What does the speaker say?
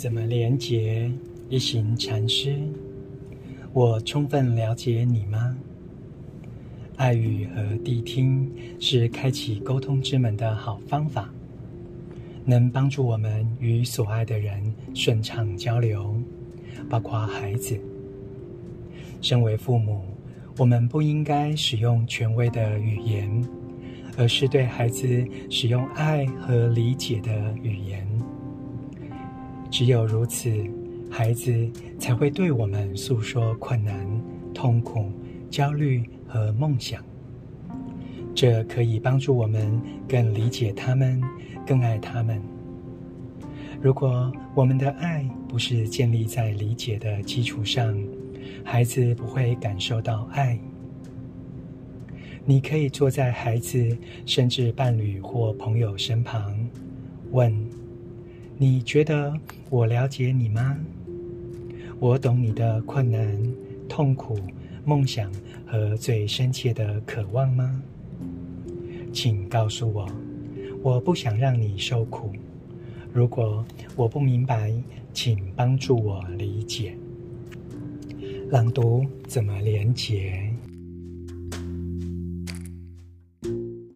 怎么连接？一行禅师，我充分了解你吗？爱语和谛听是开启沟通之门的好方法，能帮助我们与所爱的人顺畅交流，包括孩子。身为父母，我们不应该使用权威的语言，而是对孩子使用爱和理解的语言。只有如此，孩子才会对我们诉说困难、痛苦、焦虑和梦想。这可以帮助我们更理解他们，更爱他们。如果我们的爱不是建立在理解的基础上，孩子不会感受到爱。你可以坐在孩子，甚至伴侣或朋友身旁，问：“你觉得我了解你吗？我懂你的困难、痛苦、梦想和最深切的渴望吗？请告诉我，我不想让你受苦。如果我不明白，请帮助我理解。”朗读怎么连结？